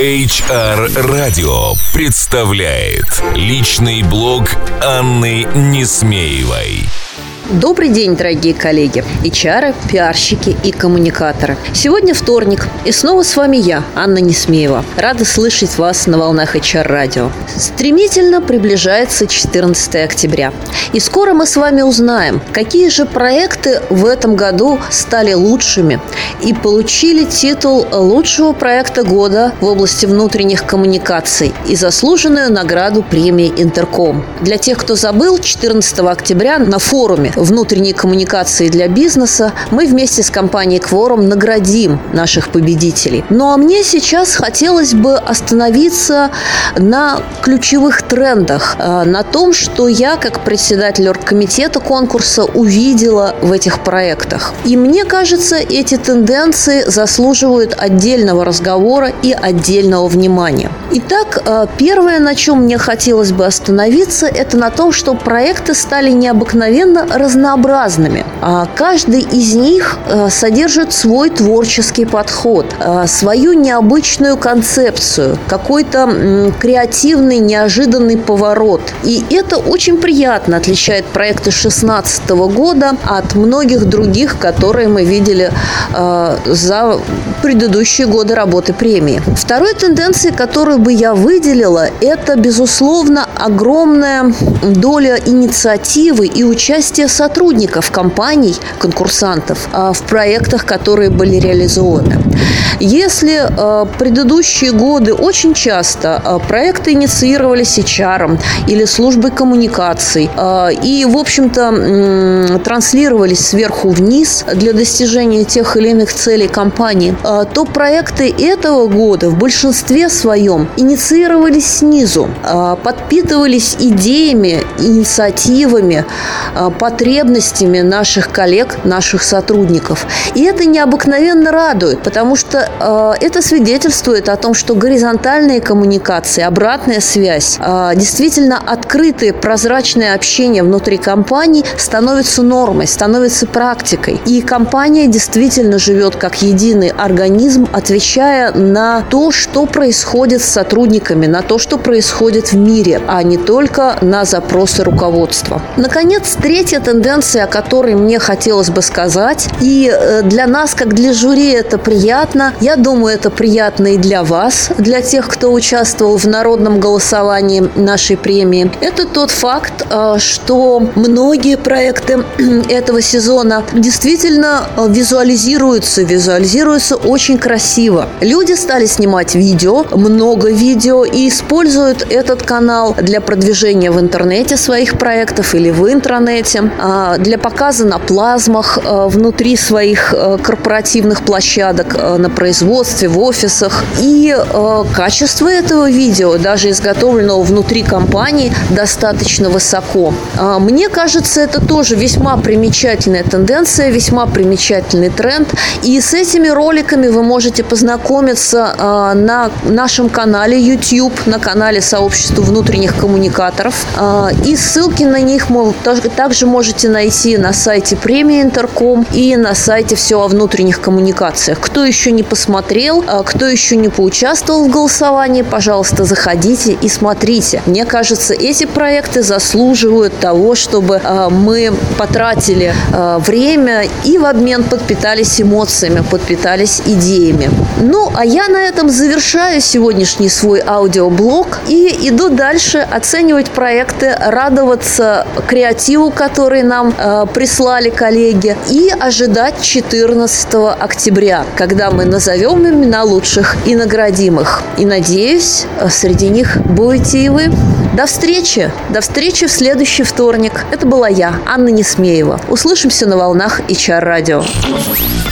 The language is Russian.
HR Radio представляет личный блог Анны Несмеевой. Добрый день, дорогие коллеги, HR, пиарщики и коммуникаторы. Сегодня вторник, и снова с вами я, Анна Несмеева. Рада слышать вас на волнах HR радио. Стремительно приближается 14 октября. И скоро мы с вами узнаем, какие же проекты в этом году стали лучшими и получили титул лучшего проекта года в области внутренних коммуникаций и заслуженную награду премии Интерком. Для тех, кто забыл, 14 октября на форуме внутренней коммуникации для бизнеса мы вместе с компанией Quorum наградим наших победителей. Ну а мне сейчас хотелось бы остановиться на ключевых трендах, э, на том, что я как председатель оргкомитета конкурса увидела в этих проектах. И мне кажется, эти тенденции заслуживают отдельного разговора и отдельного внимания. Итак, э, первое, на чем мне хотелось бы остановиться, это на том, что проекты стали необыкновенно разнообразными. А каждый из них э, содержит свой творческий подход, э, свою необычную концепцию, какой-то креативный, неожиданный поворот. И это очень приятно отличает проекты 2016 года от многих других, которые мы видели э, за предыдущие годы работы премии. Второй тенденцией, которую бы я выделила, это, безусловно, огромная доля инициативы и участия сотрудников компаний, конкурсантов а, в проектах, которые были реализованы. Если э, предыдущие годы очень часто э, проекты инициировались HR или службой коммуникаций э, и, в общем-то, транслировались сверху вниз для достижения тех или иных целей компании, то проекты этого года в большинстве своем инициировались снизу, подпитывались идеями, инициативами, потребностями наших коллег, наших сотрудников. И это необыкновенно радует, потому что Э, это свидетельствует о том, что горизонтальные коммуникации, обратная связь, э, действительно открытое, прозрачное общение внутри компании становится нормой, становится практикой. И компания действительно живет как единый организм, отвечая на то, что происходит с сотрудниками, на то, что происходит в мире, а не только на запросы руководства. Наконец, третья тенденция, о которой мне хотелось бы сказать, и э, для нас, как для жюри, это приятно, я думаю, это приятно и для вас, для тех, кто участвовал в народном голосовании нашей премии. Это тот факт, э, что многие проекты этого сезона действительно э, визуализируются, визуализируются очень красиво. Люди стали снимать видео, много видео, и используют этот канал для продвижения в интернете своих проектов или в интранете, для показа на плазмах э, внутри своих корпоративных площадок на производстве в офисах. И качество этого видео, даже изготовленного внутри компании, достаточно высоко. Мне кажется, это тоже весьма примечательная тенденция, весьма примечательный тренд. И с этими роликами вы можете познакомиться на нашем канале YouTube, на канале сообщества внутренних коммуникаторов. И ссылки на них также можете найти на сайте премии Интерком и на сайте все о внутренних коммуникациях. Кто еще не посмотрел, посмотрел. А кто еще не поучаствовал в голосовании, пожалуйста, заходите и смотрите. Мне кажется, эти проекты заслуживают того, чтобы а, мы потратили а, время и в обмен подпитались эмоциями, подпитались идеями. Ну, а я на этом завершаю сегодняшний свой аудиоблог и иду дальше оценивать проекты, радоваться креативу, который нам э, прислали коллеги, и ожидать 14 октября, когда мы назовем имена лучших и наградим их. И надеюсь, среди них будете и вы. До встречи! До встречи в следующий вторник. Это была я, Анна Несмеева. Услышимся на волнах HR радио.